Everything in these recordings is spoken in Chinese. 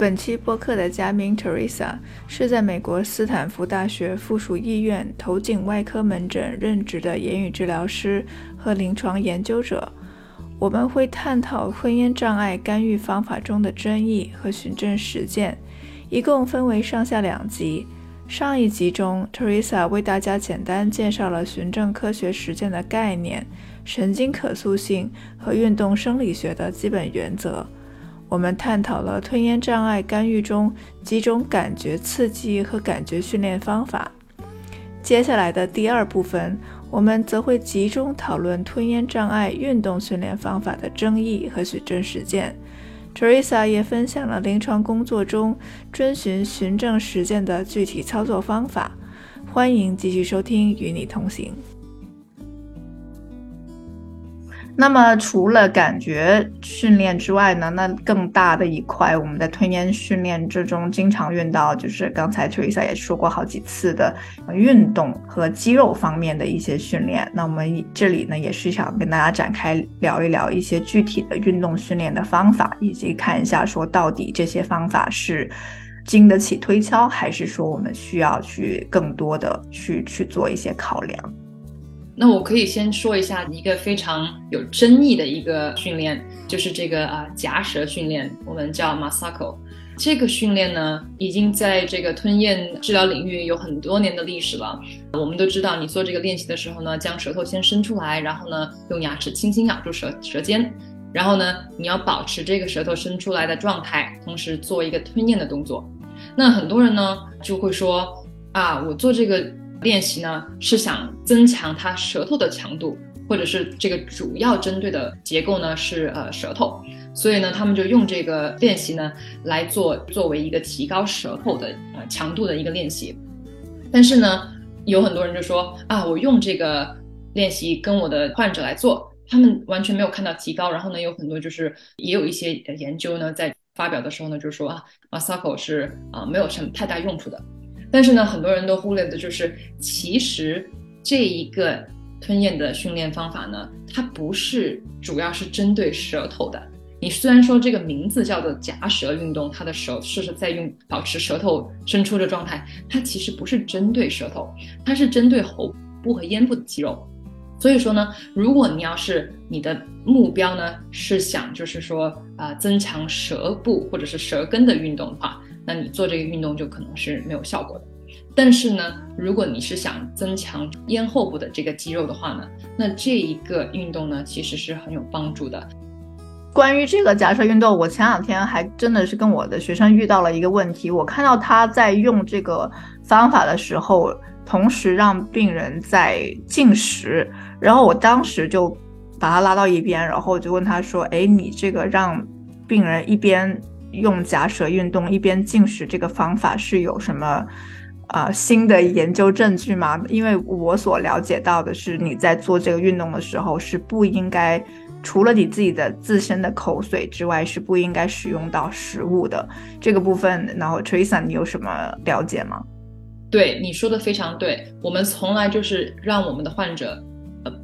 本期播客的嘉宾 Teresa 是在美国斯坦福大学附属医院头颈外科门诊任职的言语治疗师和临床研究者。我们会探讨婚姻障碍干预方法中的争议和循证实践，一共分为上下两集。上一集中，Teresa 为大家简单介绍了循证科学实践的概念、神经可塑性和运动生理学的基本原则。我们探讨了吞咽障碍干预中几种感觉刺激和感觉训练方法。接下来的第二部分，我们则会集中讨论吞咽障碍运动训练方法的争议和循证实践。Teresa 也分享了临床工作中遵循循证实践的具体操作方法。欢迎继续收听，与你同行。那么除了感觉训练之外呢，那更大的一块，我们在吞咽训练之中经常用到，就是刚才 Teresa 也说过好几次的运动和肌肉方面的一些训练。那我们这里呢，也是想跟大家展开聊一聊一些具体的运动训练的方法，以及看一下说到底这些方法是经得起推敲，还是说我们需要去更多的去去做一些考量。那我可以先说一下一个非常有争议的一个训练，就是这个啊夹舌训练，我们叫 Masako。这个训练呢，已经在这个吞咽治疗领域有很多年的历史了。我们都知道，你做这个练习的时候呢，将舌头先伸出来，然后呢，用牙齿轻轻咬住舌舌尖，然后呢，你要保持这个舌头伸出来的状态，同时做一个吞咽的动作。那很多人呢就会说啊，我做这个。练习呢是想增强他舌头的强度，或者是这个主要针对的结构呢是呃舌头，所以呢他们就用这个练习呢来做作为一个提高舌头的呃强度的一个练习。但是呢有很多人就说啊我用这个练习跟我的患者来做，他们完全没有看到提高。然后呢有很多就是也有一些研究呢在发表的时候呢就说啊 Masako 是啊没有什么太大用处的。但是呢，很多人都忽略的就是，其实这一个吞咽的训练方法呢，它不是主要是针对舌头的。你虽然说这个名字叫做夹舌运动，它的手势是在用保持舌头伸出的状态，它其实不是针对舌头，它是针对喉部和咽部的肌肉。所以说呢，如果你要是你的目标呢是想就是说啊增强舌部或者是舌根的运动的话。那你做这个运动就可能是没有效果的，但是呢，如果你是想增强咽后部的这个肌肉的话呢，那这一个运动呢其实是很有帮助的。关于这个假设运动，我前两天还真的是跟我的学生遇到了一个问题，我看到他在用这个方法的时候，同时让病人在进食，然后我当时就把他拉到一边，然后我就问他说：“哎，你这个让病人一边。”用夹舌运动一边进食这个方法是有什么啊新的研究证据吗？因为我所了解到的是，你在做这个运动的时候是不应该除了你自己的自身的口水之外，是不应该使用到食物的这个部分。然后 Teresa，你有什么了解吗？对你说的非常对，我们从来就是让我们的患者。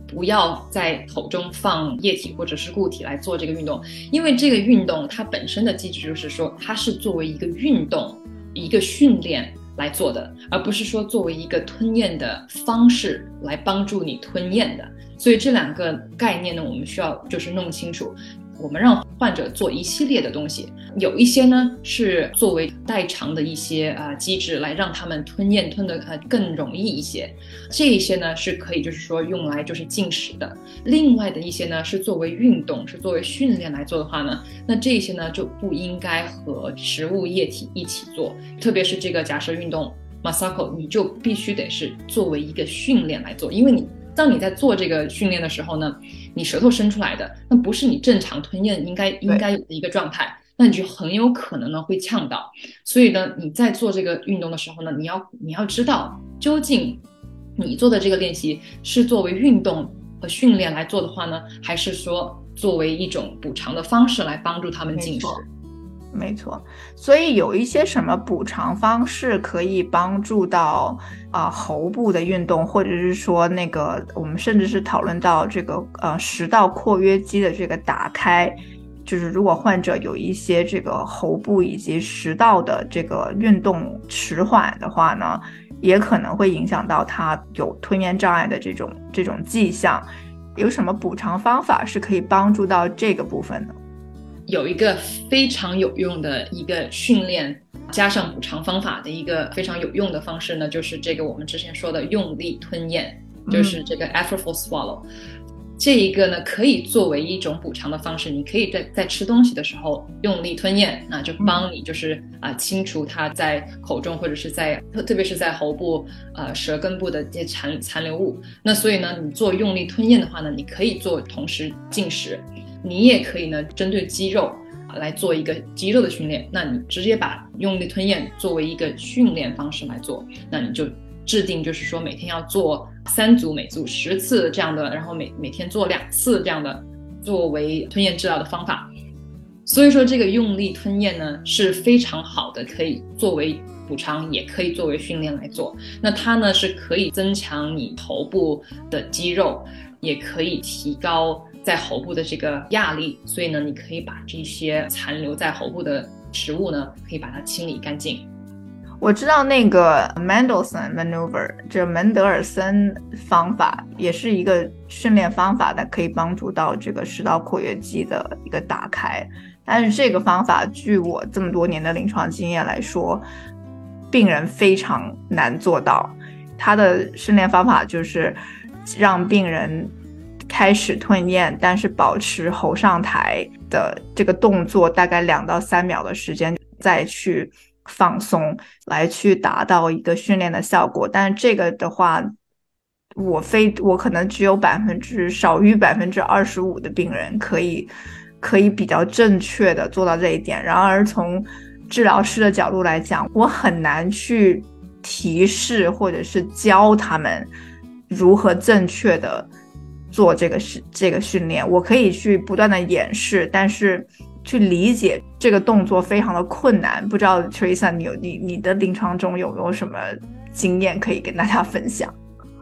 不要在口中放液体或者是固体来做这个运动，因为这个运动它本身的机制就是说，它是作为一个运动、一个训练来做的，而不是说作为一个吞咽的方式来帮助你吞咽的。所以这两个概念呢，我们需要就是弄清楚。我们让患者做一系列的东西，有一些呢是作为代偿的一些啊机制，来让他们吞咽吞的呃更容易一些。这一些呢是可以就是说用来就是进食的。另外的一些呢是作为运动，是作为训练来做的话呢，那这些呢就不应该和食物液体一起做。特别是这个假设运动 Masako，你就必须得是作为一个训练来做，因为你。当你在做这个训练的时候呢，你舌头伸出来的，那不是你正常吞咽应该应该有的一个状态，那你就很有可能呢会呛到。所以呢，你在做这个运动的时候呢，你要你要知道究竟你做的这个练习是作为运动和训练来做的话呢，还是说作为一种补偿的方式来帮助他们进食。没错，所以有一些什么补偿方式可以帮助到啊喉部的运动，或者是说那个我们甚至是讨论到这个呃食道括约肌的这个打开，就是如果患者有一些这个喉部以及食道的这个运动迟缓的话呢，也可能会影响到他有吞咽障碍的这种这种迹象。有什么补偿方法是可以帮助到这个部分的？有一个非常有用的一个训练，加上补偿方法的一个非常有用的方式呢，就是这个我们之前说的用力吞咽，就是这个 effortful swallow。这一个呢，可以作为一种补偿的方式，你可以在在吃东西的时候用力吞咽，那就帮你就是啊清除它在口中或者是在特特别是在喉部呃舌根部的这些残残留物。那所以呢，你做用力吞咽的话呢，你可以做同时进食。你也可以呢，针对肌肉啊来做一个肌肉的训练。那你直接把用力吞咽作为一个训练方式来做，那你就制定就是说每天要做三组，每组十次这样的，然后每每天做两次这样的，作为吞咽治疗的方法。所以说这个用力吞咽呢是非常好的，可以作为补偿，也可以作为训练来做。那它呢是可以增强你头部的肌肉，也可以提高。在喉部的这个压力，所以呢，你可以把这些残留在喉部的食物呢，可以把它清理干净。我知道那个 Mendelssohn maneuver，这门德尔森方法也是一个训练方法，它可以帮助到这个食道括约肌的一个打开。但是这个方法，据我这么多年的临床经验来说，病人非常难做到。他的训练方法就是让病人。开始吞咽，但是保持喉上抬的这个动作，大概两到三秒的时间，再去放松，来去达到一个训练的效果。但是这个的话，我非我可能只有百分之少于百分之二十五的病人可以 可以比较正确的做到这一点。然而从治疗师的角度来讲，我很难去提示或者是教他们如何正确的。做这个训这个训练，我可以去不断的演示，但是去理解这个动作非常的困难。不知道 Teresa，你有你你的临床中有没有什么经验可以跟大家分享？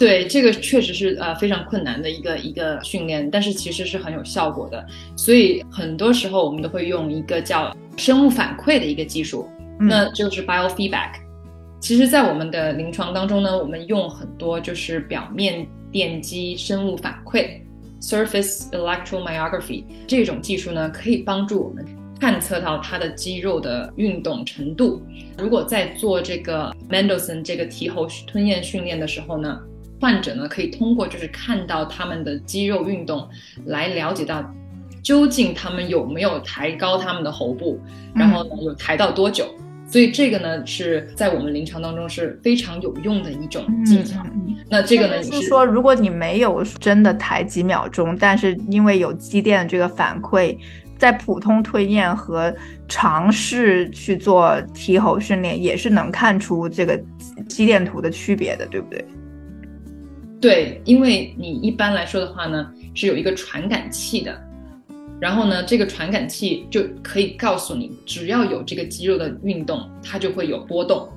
对，这个确实是呃非常困难的一个一个训练，但是其实是很有效果的。所以很多时候我们都会用一个叫生物反馈的一个技术，那就是 biofeedback。其实，在我们的临床当中呢，我们用很多就是表面。电击生物反馈 （surface electromyography） 这种技术呢，可以帮助我们探测到他的肌肉的运动程度。如果在做这个 Mendelson 这个提喉吞咽训练的时候呢，患者呢可以通过就是看到他们的肌肉运动，来了解到究竟他们有没有抬高他们的喉部，然后呢有抬到多久。所以这个呢是在我们临床当中是非常有用的一种技巧。那这个呢是说，如果你没有真的抬几秒钟，但是因为有肌电的这个反馈，在普通推咽和尝试去做提喉训练，也是能看出这个肌电图的区别的，对不对？对，因为你一般来说的话呢，是有一个传感器的。然后呢，这个传感器就可以告诉你，只要有这个肌肉的运动，它就会有波动。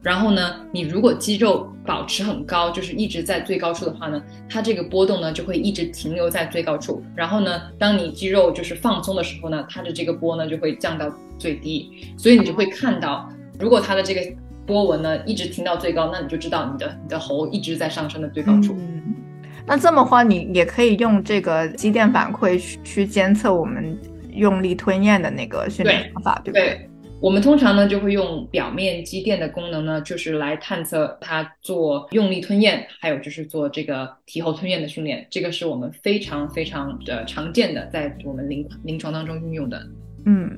然后呢，你如果肌肉保持很高，就是一直在最高处的话呢，它这个波动呢就会一直停留在最高处。然后呢，当你肌肉就是放松的时候呢，它的这个波呢就会降到最低。所以你就会看到，如果它的这个波纹呢一直停到最高，那你就知道你的你的喉一直在上升的最高处。那这么话，你也可以用这个肌电反馈去去监测我们用力吞咽的那个训练方法，对不对？我们通常呢就会用表面肌电的功能呢，就是来探测它做用力吞咽，还有就是做这个提后吞咽的训练。这个是我们非常非常的常见的，在我们临临床当中运用的。嗯，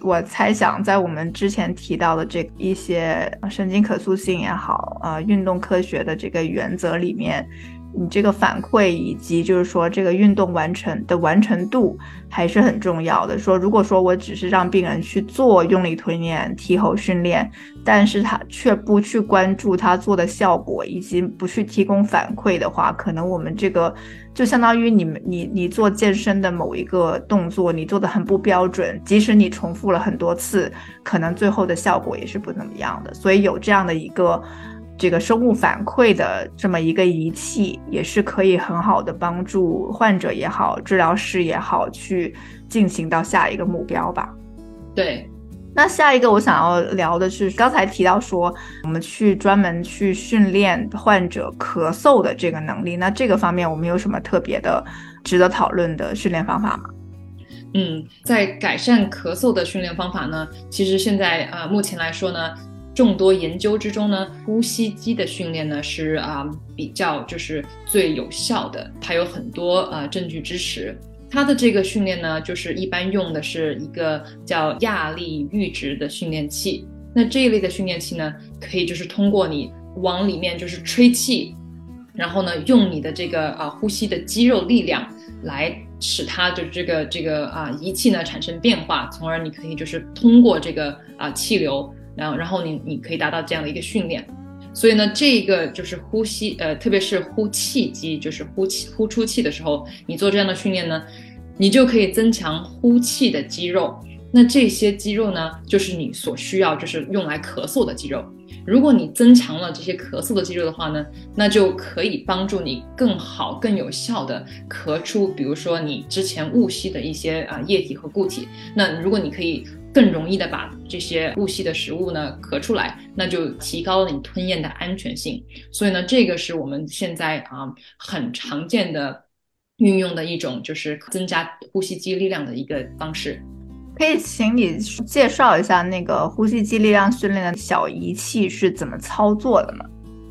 我猜想在我们之前提到的这一些神经可塑性也好，呃，运动科学的这个原则里面。你这个反馈以及就是说这个运动完成的完成度还是很重要的。说如果说我只是让病人去做用力推练、提喉训练，但是他却不去关注他做的效果，以及不去提供反馈的话，可能我们这个就相当于你们你你做健身的某一个动作，你做的很不标准，即使你重复了很多次，可能最后的效果也是不怎么样的。所以有这样的一个。这个生物反馈的这么一个仪器，也是可以很好的帮助患者也好，治疗师也好，去进行到下一个目标吧。对，那下一个我想要聊的是，刚才提到说我们去专门去训练患者咳嗽的这个能力，那这个方面我们有什么特别的值得讨论的训练方法吗？嗯，在改善咳嗽的训练方法呢，其实现在呃，目前来说呢。众多研究之中呢，呼吸机的训练呢是啊比较就是最有效的，它有很多呃证据支持。它的这个训练呢，就是一般用的是一个叫亚力阈值的训练器。那这一类的训练器呢，可以就是通过你往里面就是吹气，然后呢用你的这个啊呼吸的肌肉力量来使它的这个这个啊仪器呢产生变化，从而你可以就是通过这个啊气流。然后，然后你你可以达到这样的一个训练，所以呢，这个就是呼吸，呃，特别是呼气机，就是呼气呼出气的时候，你做这样的训练呢，你就可以增强呼气的肌肉。那这些肌肉呢，就是你所需要，就是用来咳嗽的肌肉。如果你增强了这些咳嗽的肌肉的话呢，那就可以帮助你更好、更有效的咳出，比如说你之前误吸的一些啊液体和固体。那如果你可以。更容易的把这些误吸的食物呢咳出来，那就提高了你吞咽的安全性。所以呢，这个是我们现在啊很常见的运用的一种，就是增加呼吸肌力量的一个方式。可以请你介绍一下那个呼吸肌力量训练的小仪器是怎么操作的吗？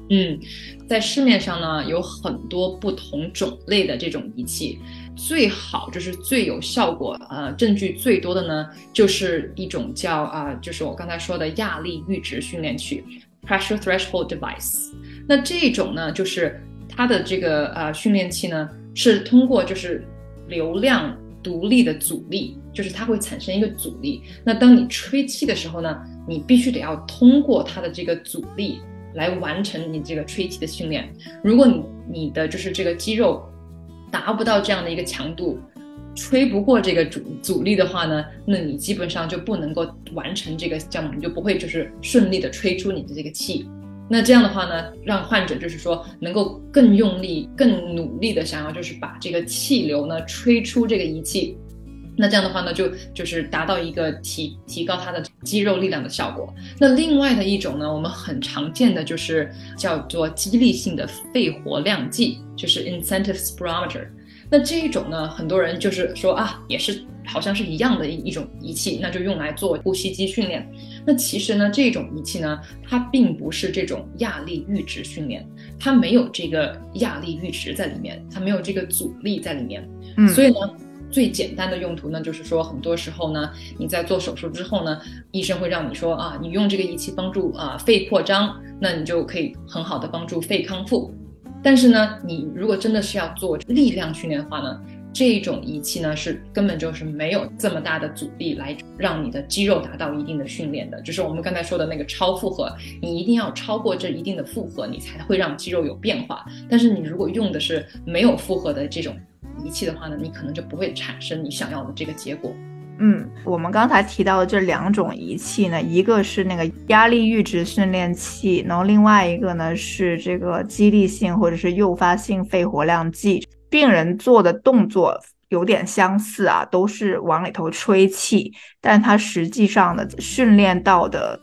嗯，在市面上呢有很多不同种类的这种仪器。最好就是最有效果，呃，证据最多的呢，就是一种叫啊，就是我刚才说的压力阈值训练器 （pressure threshold device）。那这种呢，就是它的这个呃训练器呢，是通过就是流量独立的阻力，就是它会产生一个阻力。那当你吹气的时候呢，你必须得要通过它的这个阻力来完成你这个吹气的训练。如果你你的就是这个肌肉。达不到这样的一个强度，吹不过这个阻阻力的话呢，那你基本上就不能够完成这个项目，你就不会就是顺利的吹出你的这个气。那这样的话呢，让患者就是说能够更用力、更努力的想要就是把这个气流呢吹出这个仪器。那这样的话呢，就就是达到一个提提高它的肌肉力量的效果。那另外的一种呢，我们很常见的就是叫做激励性的肺活量计，就是 incentive spirometer。那这一种呢，很多人就是说啊，也是好像是一样的一一种仪器，那就用来做呼吸机训练。那其实呢，这种仪器呢，它并不是这种压力阈值训练，它没有这个压力阈值在里面，它没有这个阻力在里面。嗯，所以呢。最简单的用途呢，就是说，很多时候呢，你在做手术之后呢，医生会让你说啊，你用这个仪器帮助啊肺扩张，那你就可以很好的帮助肺康复。但是呢，你如果真的是要做力量训练的话呢，这种仪器呢是根本就是没有这么大的阻力来让你的肌肉达到一定的训练的，就是我们刚才说的那个超负荷，你一定要超过这一定的负荷，你才会让肌肉有变化。但是你如果用的是没有负荷的这种。仪器的话呢，你可能就不会产生你想要的这个结果。嗯，我们刚才提到的这两种仪器呢，一个是那个压力阈值训练器，然后另外一个呢是这个激励性或者是诱发性肺活量计。病人做的动作有点相似啊，都是往里头吹气，但它实际上的训练到的。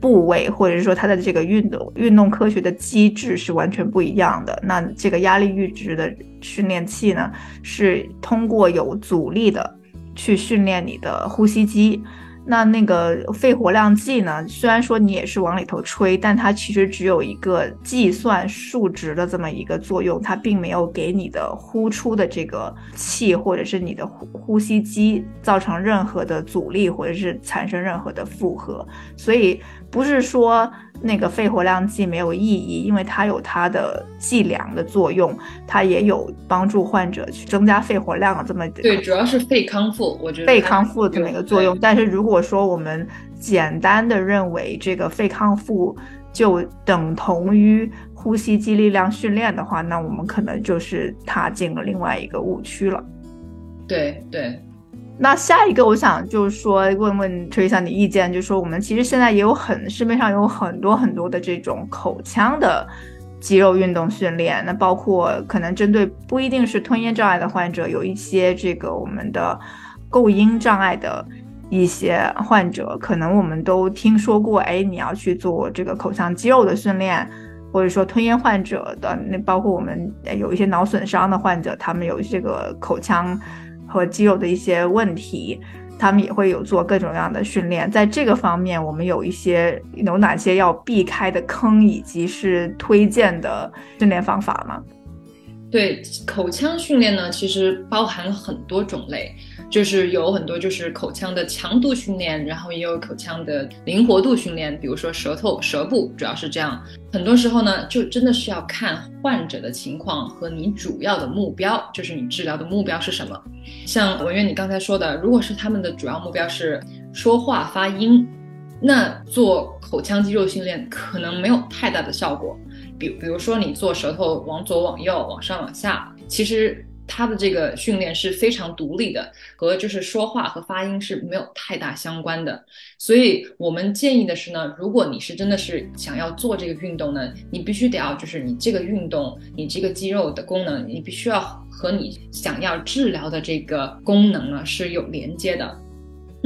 部位或者是说它的这个运动运动科学的机制是完全不一样的。那这个压力阈值的训练器呢，是通过有阻力的去训练你的呼吸机。那那个肺活量计呢？虽然说你也是往里头吹，但它其实只有一个计算数值的这么一个作用，它并没有给你的呼出的这个气或者是你的呼呼吸机造成任何的阻力或者是产生任何的负荷。所以不是说那个肺活量计没有意义，因为它有它的计量的作用，它也有帮助患者去增加肺活量的这么对，主要是肺康复，我觉得肺康复的这么一个作用。但是如果说我们简单的认为这个肺康复就等同于呼吸肌力量训练的话，那我们可能就是踏进了另外一个误区了。对对。那下一个，我想就是说，问问 Teresa 你意见，就是说，我们其实现在也有很市面上有很多很多的这种口腔的肌肉运动训练，那包括可能针对不一定是吞咽障碍的患者，有一些这个我们的构音障碍的一些患者，可能我们都听说过，哎，你要去做这个口腔肌肉的训练，或者说吞咽患者的，那包括我们有一些脑损伤的患者，他们有这个口腔。和肌肉的一些问题，他们也会有做各种各样的训练。在这个方面，我们有一些有哪些要避开的坑，以及是推荐的训练方法吗？对，口腔训练呢，其实包含了很多种类。就是有很多就是口腔的强度训练，然后也有口腔的灵活度训练，比如说舌头、舌部，主要是这样。很多时候呢，就真的是要看患者的情况和你主要的目标，就是你治疗的目标是什么。像文渊你刚才说的，如果是他们的主要目标是说话发音，那做口腔肌肉训练可能没有太大的效果。比比如说你做舌头往左往右、往上往下，其实。他的这个训练是非常独立的，和就是说话和发音是没有太大相关的。所以我们建议的是呢，如果你是真的是想要做这个运动呢，你必须得要就是你这个运动，你这个肌肉的功能，你必须要和你想要治疗的这个功能呢是有连接的。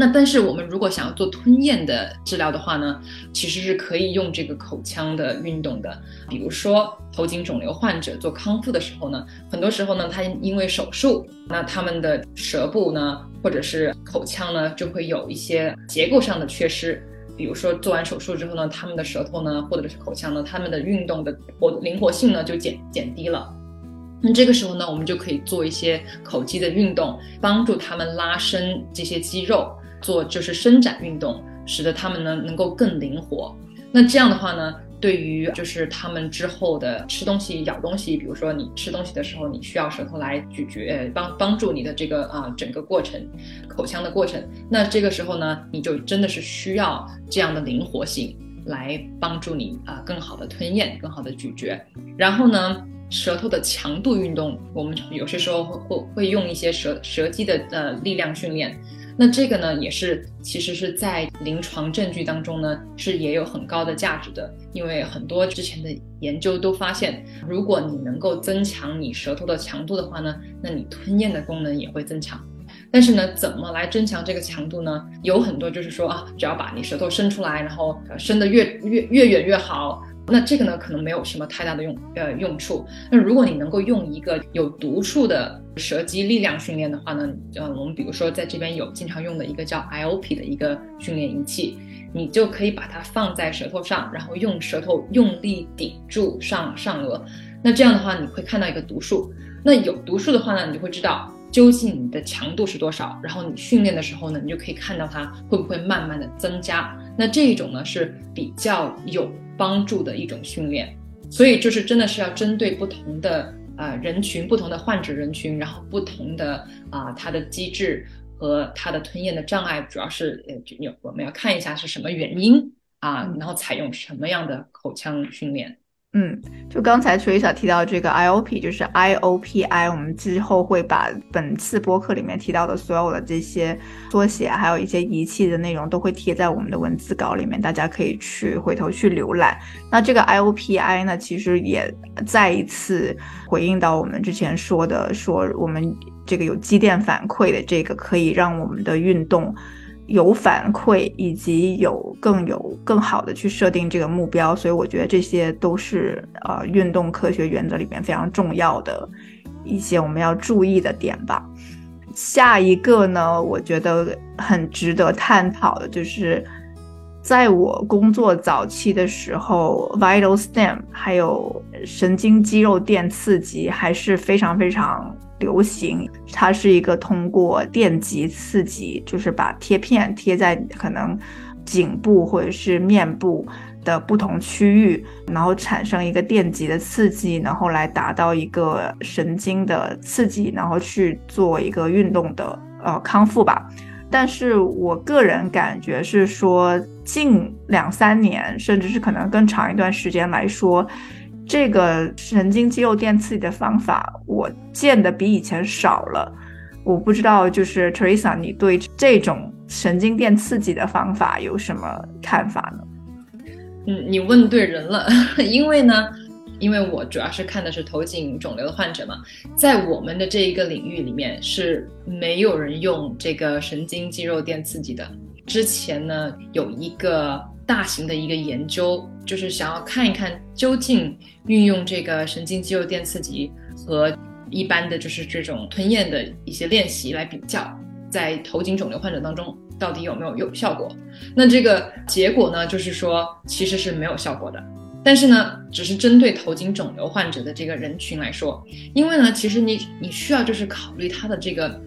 那但是我们如果想要做吞咽的治疗的话呢，其实是可以用这个口腔的运动的。比如说头颈肿瘤患者做康复的时候呢，很多时候呢，他因为手术，那他们的舌部呢，或者是口腔呢，就会有一些结构上的缺失。比如说做完手术之后呢，他们的舌头呢，或者是口腔呢，他们的运动的活灵活性呢就减减低了。那这个时候呢，我们就可以做一些口肌的运动，帮助他们拉伸这些肌肉。做就是伸展运动，使得他们呢能够更灵活。那这样的话呢，对于就是他们之后的吃东西、咬东西，比如说你吃东西的时候，你需要舌头来咀嚼，帮帮助你的这个啊整个过程，口腔的过程。那这个时候呢，你就真的是需要这样的灵活性来帮助你啊更好的吞咽、更好的咀嚼。然后呢，舌头的强度运动，我们有些时候会会会用一些舌舌肌的呃力量训练。那这个呢，也是其实是在临床证据当中呢，是也有很高的价值的。因为很多之前的研究都发现，如果你能够增强你舌头的强度的话呢，那你吞咽的功能也会增强。但是呢，怎么来增强这个强度呢？有很多就是说啊，只要把你舌头伸出来，然后伸得越越越远越好。那这个呢，可能没有什么太大的用呃用处。那如果你能够用一个有读数的舌肌力量训练的话呢，呃，我们比如说在这边有经常用的一个叫 IOP 的一个训练仪器，你就可以把它放在舌头上，然后用舌头用力顶住上上颚。那这样的话，你会看到一个读数。那有读数的话呢，你就会知道究竟你的强度是多少。然后你训练的时候呢，你就可以看到它会不会慢慢的增加。那这一种呢是比较有。帮助的一种训练，所以就是真的是要针对不同的呃人群、不同的患者人群，然后不同的啊它的机制和它的吞咽的障碍，主要是呃有我们要看一下是什么原因啊，然后采用什么样的口腔训练。嗯，就刚才 Teresa 提到这个 IOP，就是 IOPI，我们之后会把本次播客里面提到的所有的这些缩写，还有一些仪器的内容，都会贴在我们的文字稿里面，大家可以去回头去浏览。那这个 IOPI 呢，其实也再一次回应到我们之前说的，说我们这个有肌电反馈的这个，可以让我们的运动。有反馈，以及有更有更好的去设定这个目标，所以我觉得这些都是呃运动科学原则里面非常重要的一些我们要注意的点吧。下一个呢，我觉得很值得探讨的就是，在我工作早期的时候，vital stem 还有神经肌肉电刺激还是非常非常。流行，它是一个通过电极刺激，就是把贴片贴在可能颈部或者是面部的不同区域，然后产生一个电极的刺激，然后来达到一个神经的刺激，然后去做一个运动的呃康复吧。但是我个人感觉是说，近两三年，甚至是可能更长一段时间来说。这个神经肌肉电刺激的方法，我见的比以前少了。我不知道，就是 Teresa，你对这种神经电刺激的方法有什么看法呢？嗯，你问对人了，因为呢，因为我主要是看的是头颈肿瘤的患者嘛，在我们的这一个领域里面是没有人用这个神经肌肉电刺激的。之前呢，有一个。大型的一个研究，就是想要看一看究竟运用这个神经肌肉电刺激和一般的就是这种吞咽的一些练习来比较，在头颈肿瘤患者当中到底有没有有效果？那这个结果呢，就是说其实是没有效果的。但是呢，只是针对头颈肿瘤患者的这个人群来说，因为呢，其实你你需要就是考虑他的这个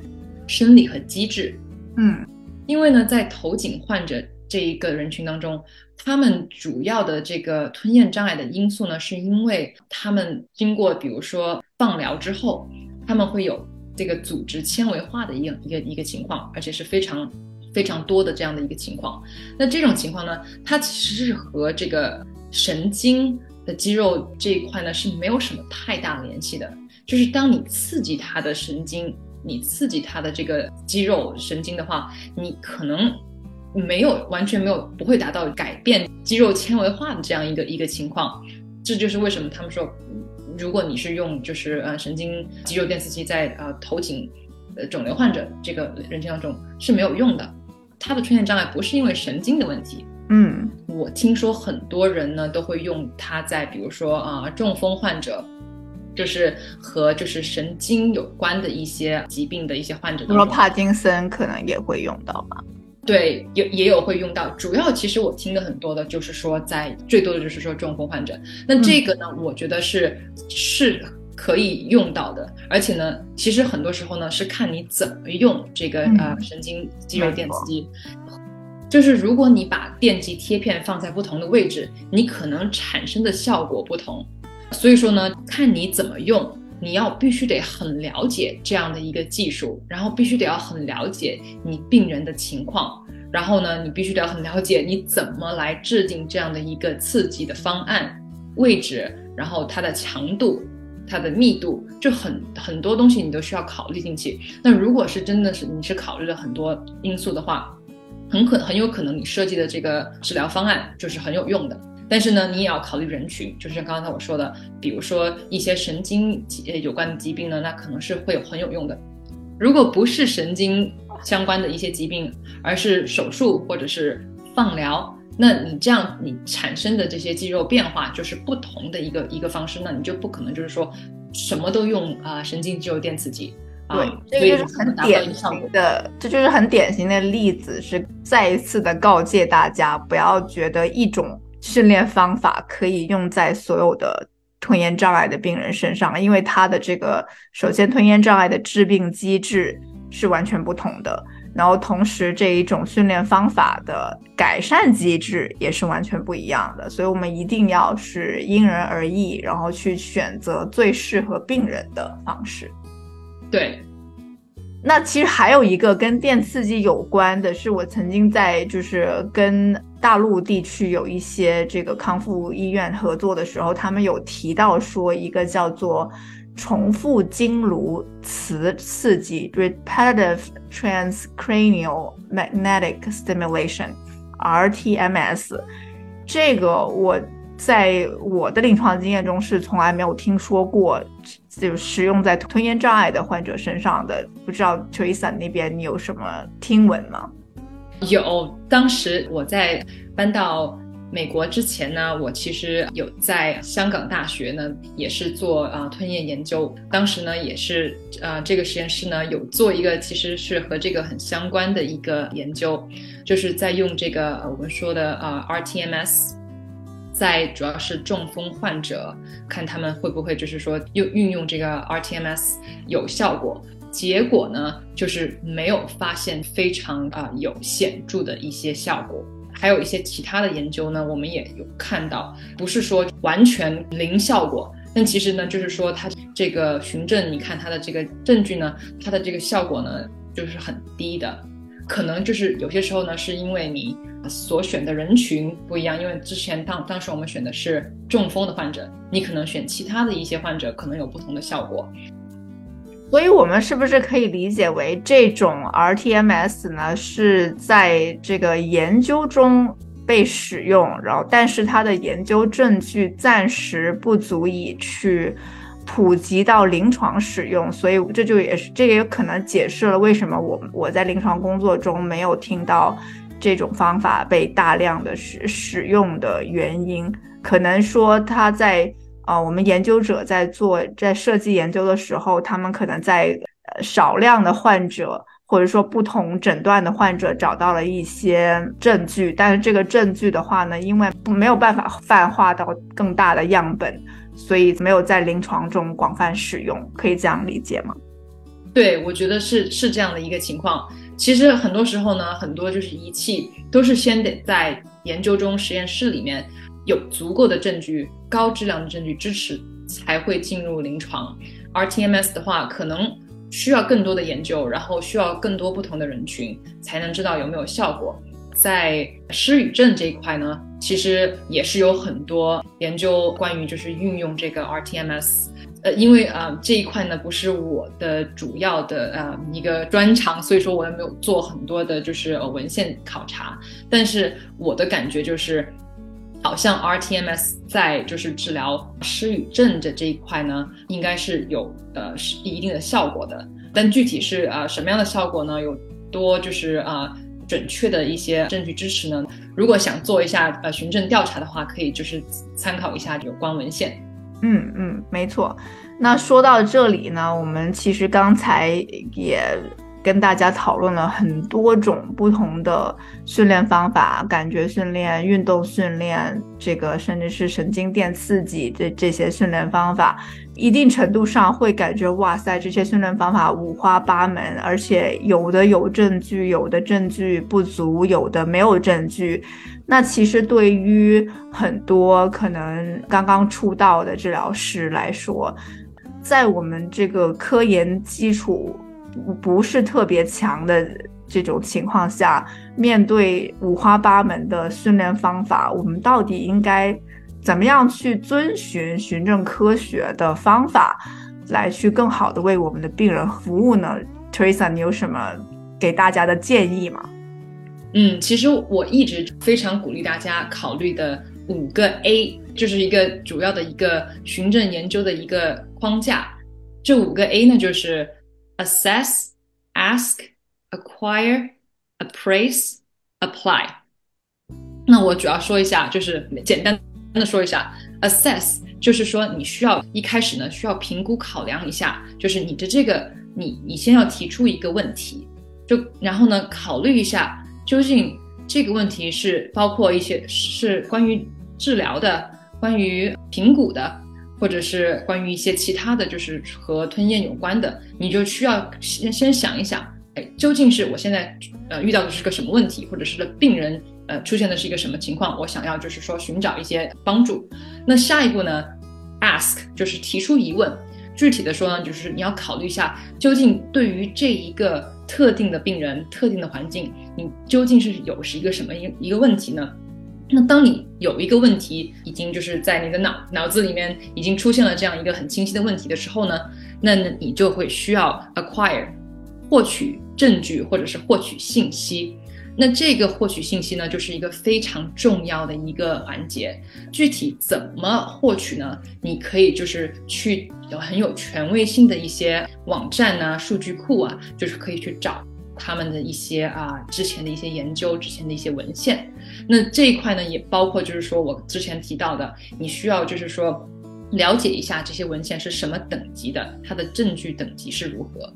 生理和机制，嗯，因为呢，在头颈患者。这一个人群当中，他们主要的这个吞咽障碍的因素呢，是因为他们经过比如说放疗之后，他们会有这个组织纤维化的一个一个一个情况，而且是非常非常多的这样的一个情况。那这种情况呢，它其实是和这个神经的肌肉这一块呢是没有什么太大联系的。就是当你刺激它的神经，你刺激它的这个肌肉神经的话，你可能。没有完全没有不会达到改变肌肉纤维化的这样一个一个情况，这就是为什么他们说，如果你是用就是呃神经肌肉电刺激在呃头颈呃肿瘤患者这个人群当中是没有用的，它的出现障碍不是因为神经的问题。嗯，我听说很多人呢都会用它在比如说啊中风患者，就是和就是神经有关的一些疾病的一些患者，比如说帕金森可能也会用到吧。对，有也有会用到，主要其实我听的很多的就是说，在最多的就是说中风患者，那这个呢，我觉得是是可以用到的，而且呢，其实很多时候呢是看你怎么用这个呃神经肌肉电刺激，就是如果你把电极贴片放在不同的位置，你可能产生的效果不同，所以说呢，看你怎么用。你要必须得很了解这样的一个技术，然后必须得要很了解你病人的情况，然后呢，你必须得要很了解你怎么来制定这样的一个刺激的方案、位置，然后它的强度、它的密度，就很很多东西你都需要考虑进去。那如果是真的是你是考虑了很多因素的话，很可很有可能你设计的这个治疗方案就是很有用的。但是呢，你也要考虑人群，就是像刚才我说的，比如说一些神经呃有关的疾病呢，那可能是会有很有用的。如果不是神经相关的一些疾病，而是手术或者是放疗，那你这样你产生的这些肌肉变化就是不同的一个一个方式，那你就不可能就是说什么都用啊神经肌肉电刺激。对，这个就是很典型的，这就是很典型的例子，是再一次的告诫大家不要觉得一种。训练方法可以用在所有的吞咽障碍的病人身上，因为它的这个首先吞咽障碍的致病机制是完全不同的，然后同时这一种训练方法的改善机制也是完全不一样的，所以我们一定要是因人而异，然后去选择最适合病人的方式。对。那其实还有一个跟电刺激有关的，是我曾经在就是跟大陆地区有一些这个康复医院合作的时候，他们有提到说一个叫做重复经颅磁刺激 （repetitive transcranial magnetic stimulation，RTMS）。这个我。在我的临床经验中是从来没有听说过，就使用在吞咽障碍的患者身上的。不知道 Teresa 那边你有什么听闻吗？有，当时我在搬到美国之前呢，我其实有在香港大学呢，也是做啊吞咽研究。当时呢，也是呃这个实验室呢有做一个其实是和这个很相关的一个研究，就是在用这个我们说的啊 RTMS。在主要是中风患者，看他们会不会就是说用运用这个 RTMS 有效果，结果呢就是没有发现非常啊有显著的一些效果，还有一些其他的研究呢，我们也有看到，不是说完全零效果，但其实呢，就是说它这个循证，你看它的这个证据呢，它的这个效果呢，就是很低的，可能就是有些时候呢，是因为你所选的人群不一样，因为之前当当时我们选的是中风的患者，你可能选其他的一些患者，可能有不同的效果。所以，我们是不是可以理解为这种 rTMS 呢，是在这个研究中被使用，然后但是它的研究证据暂时不足以去普及到临床使用，所以这就也是这个也可能解释了为什么我我在临床工作中没有听到这种方法被大量的使使用的原因，可能说它在。啊，我们研究者在做在设计研究的时候，他们可能在少量的患者或者说不同诊断的患者找到了一些证据，但是这个证据的话呢，因为没有办法泛化到更大的样本，所以没有在临床中广泛使用，可以这样理解吗？对，我觉得是是这样的一个情况。其实很多时候呢，很多就是仪器都是先得在研究中实验室里面。有足够的证据，高质量的证据支持才会进入临床。rTMS 的话，可能需要更多的研究，然后需要更多不同的人群才能知道有没有效果。在失语症这一块呢，其实也是有很多研究关于就是运用这个 rTMS。呃，因为啊这一块呢不是我的主要的呃一个专长，所以说我也没有做很多的就是文献考察。但是我的感觉就是。好像 rTMS 在就是治疗失语症的这一块呢，应该是有呃是一定的效果的。但具体是啊什么样的效果呢？有多就是啊准确的一些证据支持呢？如果想做一下呃循证调查的话，可以就是参考一下有关文献。嗯嗯，没错。那说到这里呢，我们其实刚才也。跟大家讨论了很多种不同的训练方法，感觉训练、运动训练，这个甚至是神经电刺激这这些训练方法，一定程度上会感觉哇塞，这些训练方法五花八门，而且有的有证据，有的证据不足，有的没有证据。那其实对于很多可能刚刚出道的治疗师来说，在我们这个科研基础。不是特别强的这种情况下，面对五花八门的训练方法，我们到底应该怎么样去遵循循证科学的方法，来去更好的为我们的病人服务呢？Teresa，你有什么给大家的建议吗？嗯，其实我一直非常鼓励大家考虑的五个 A，就是一个主要的一个循证研究的一个框架。这五个 A 呢，就是。Assess, ask, acquire, appraise, apply。那我主要说一下，就是简单的说一下，assess 就是说你需要一开始呢需要评估考量一下，就是你的这个你你先要提出一个问题，就然后呢考虑一下究竟这个问题是包括一些是关于治疗的，关于评估的。或者是关于一些其他的就是和吞咽有关的，你就需要先先想一想，哎，究竟是我现在呃遇到的是个什么问题，或者是病人呃出现的是一个什么情况，我想要就是说寻找一些帮助。那下一步呢，ask 就是提出疑问，具体的说呢，就是你要考虑一下，究竟对于这一个特定的病人、特定的环境，你究竟是有是一个什么一一个问题呢？那当你有一个问题已经就是在你的脑脑子里面已经出现了这样一个很清晰的问题的时候呢，那你就会需要 acquire 获取证据或者是获取信息。那这个获取信息呢，就是一个非常重要的一个环节。具体怎么获取呢？你可以就是去有很有权威性的一些网站啊、数据库啊，就是可以去找。他们的一些啊，之前的一些研究，之前的一些文献，那这一块呢，也包括就是说我之前提到的，你需要就是说了解一下这些文献是什么等级的，它的证据等级是如何。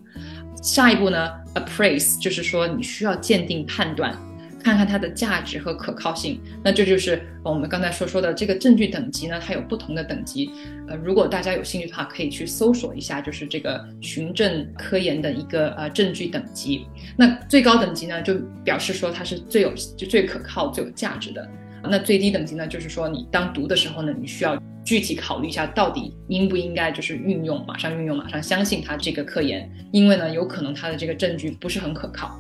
下一步呢，appraise 就是说你需要鉴定判断，看看它的价值和可靠性。那这就是我们刚才所说的这个证据等级呢，它有不同的等级。呃，如果大家有兴趣的话，可以去搜索一下，就是这个循证科研的一个呃证据等级。那最高等级呢，就表示说它是最有就最可靠、最有价值的。那最低等级呢，就是说你当读的时候呢，你需要具体考虑一下，到底应不应该就是运用，马上运用，马上相信它这个科研，因为呢，有可能它的这个证据不是很可靠。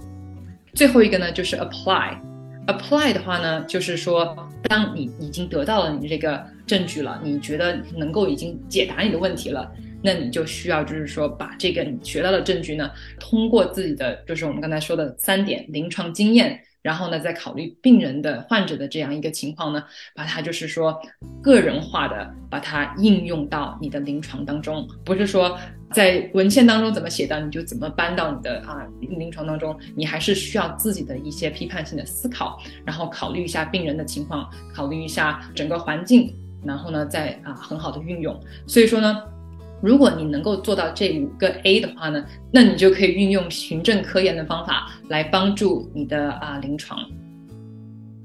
最后一个呢，就是 apply，apply 的话呢，就是说，当你已经得到了你这个证据了，你觉得能够已经解答你的问题了，那你就需要就是说，把这个你学到的证据呢，通过自己的就是我们刚才说的三点临床经验。然后呢，再考虑病人的患者的这样一个情况呢，把它就是说个人化的把它应用到你的临床当中，不是说在文献当中怎么写的你就怎么搬到你的啊临床当中，你还是需要自己的一些批判性的思考，然后考虑一下病人的情况，考虑一下整个环境，然后呢再啊很好的运用。所以说呢。如果你能够做到这五个 A 的话呢，那你就可以运用循证科研的方法来帮助你的啊临床，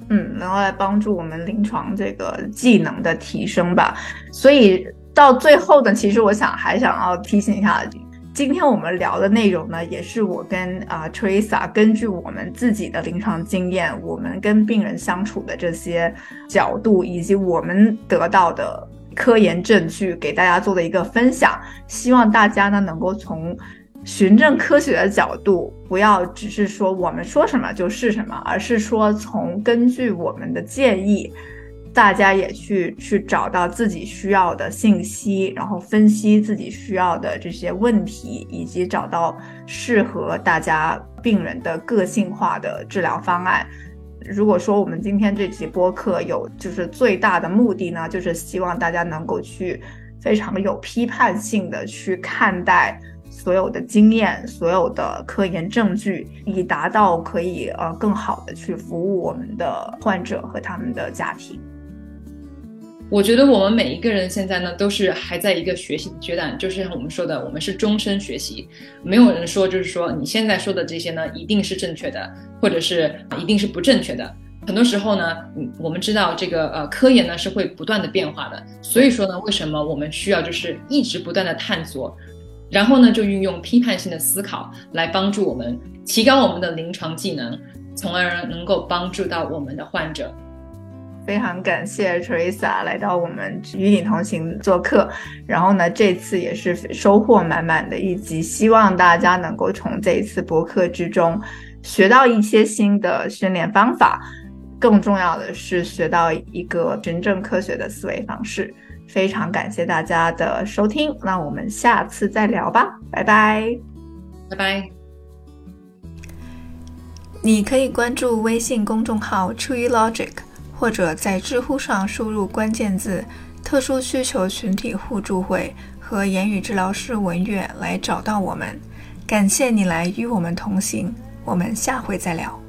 嗯，然后来帮助我们临床这个技能的提升吧。所以到最后呢，其实我想还想要提醒一下，今天我们聊的内容呢，也是我跟啊 Teresa 根据我们自己的临床经验，我们跟病人相处的这些角度，以及我们得到的。科研证据给大家做的一个分享，希望大家呢能够从循证科学的角度，不要只是说我们说什么就是什么，而是说从根据我们的建议，大家也去去找到自己需要的信息，然后分析自己需要的这些问题，以及找到适合大家病人的个性化的治疗方案。如果说我们今天这期播客有就是最大的目的呢，就是希望大家能够去非常有批判性的去看待所有的经验、所有的科研证据，以达到可以呃更好的去服务我们的患者和他们的家庭。我觉得我们每一个人现在呢，都是还在一个学习阶段，就是像我们说的，我们是终身学习，没有人说就是说你现在说的这些呢，一定是正确的，或者是一定是不正确的。很多时候呢，我们知道这个呃科研呢是会不断的变化的，所以说呢，为什么我们需要就是一直不断的探索，然后呢就运用批判性的思考来帮助我们提高我们的临床技能，从而能够帮助到我们的患者。非常感谢 Teresa 来到我们与你同行做客，然后呢，这次也是收获满满的一集，希望大家能够从这一次博客之中学到一些新的训练方法，更重要的是学到一个真正科学的思维方式。非常感谢大家的收听，那我们下次再聊吧，拜拜，拜拜。你可以关注微信公众号 True Logic。或者在知乎上输入关键字“特殊需求群体互助会”和言语治疗师文月来找到我们。感谢你来与我们同行，我们下回再聊。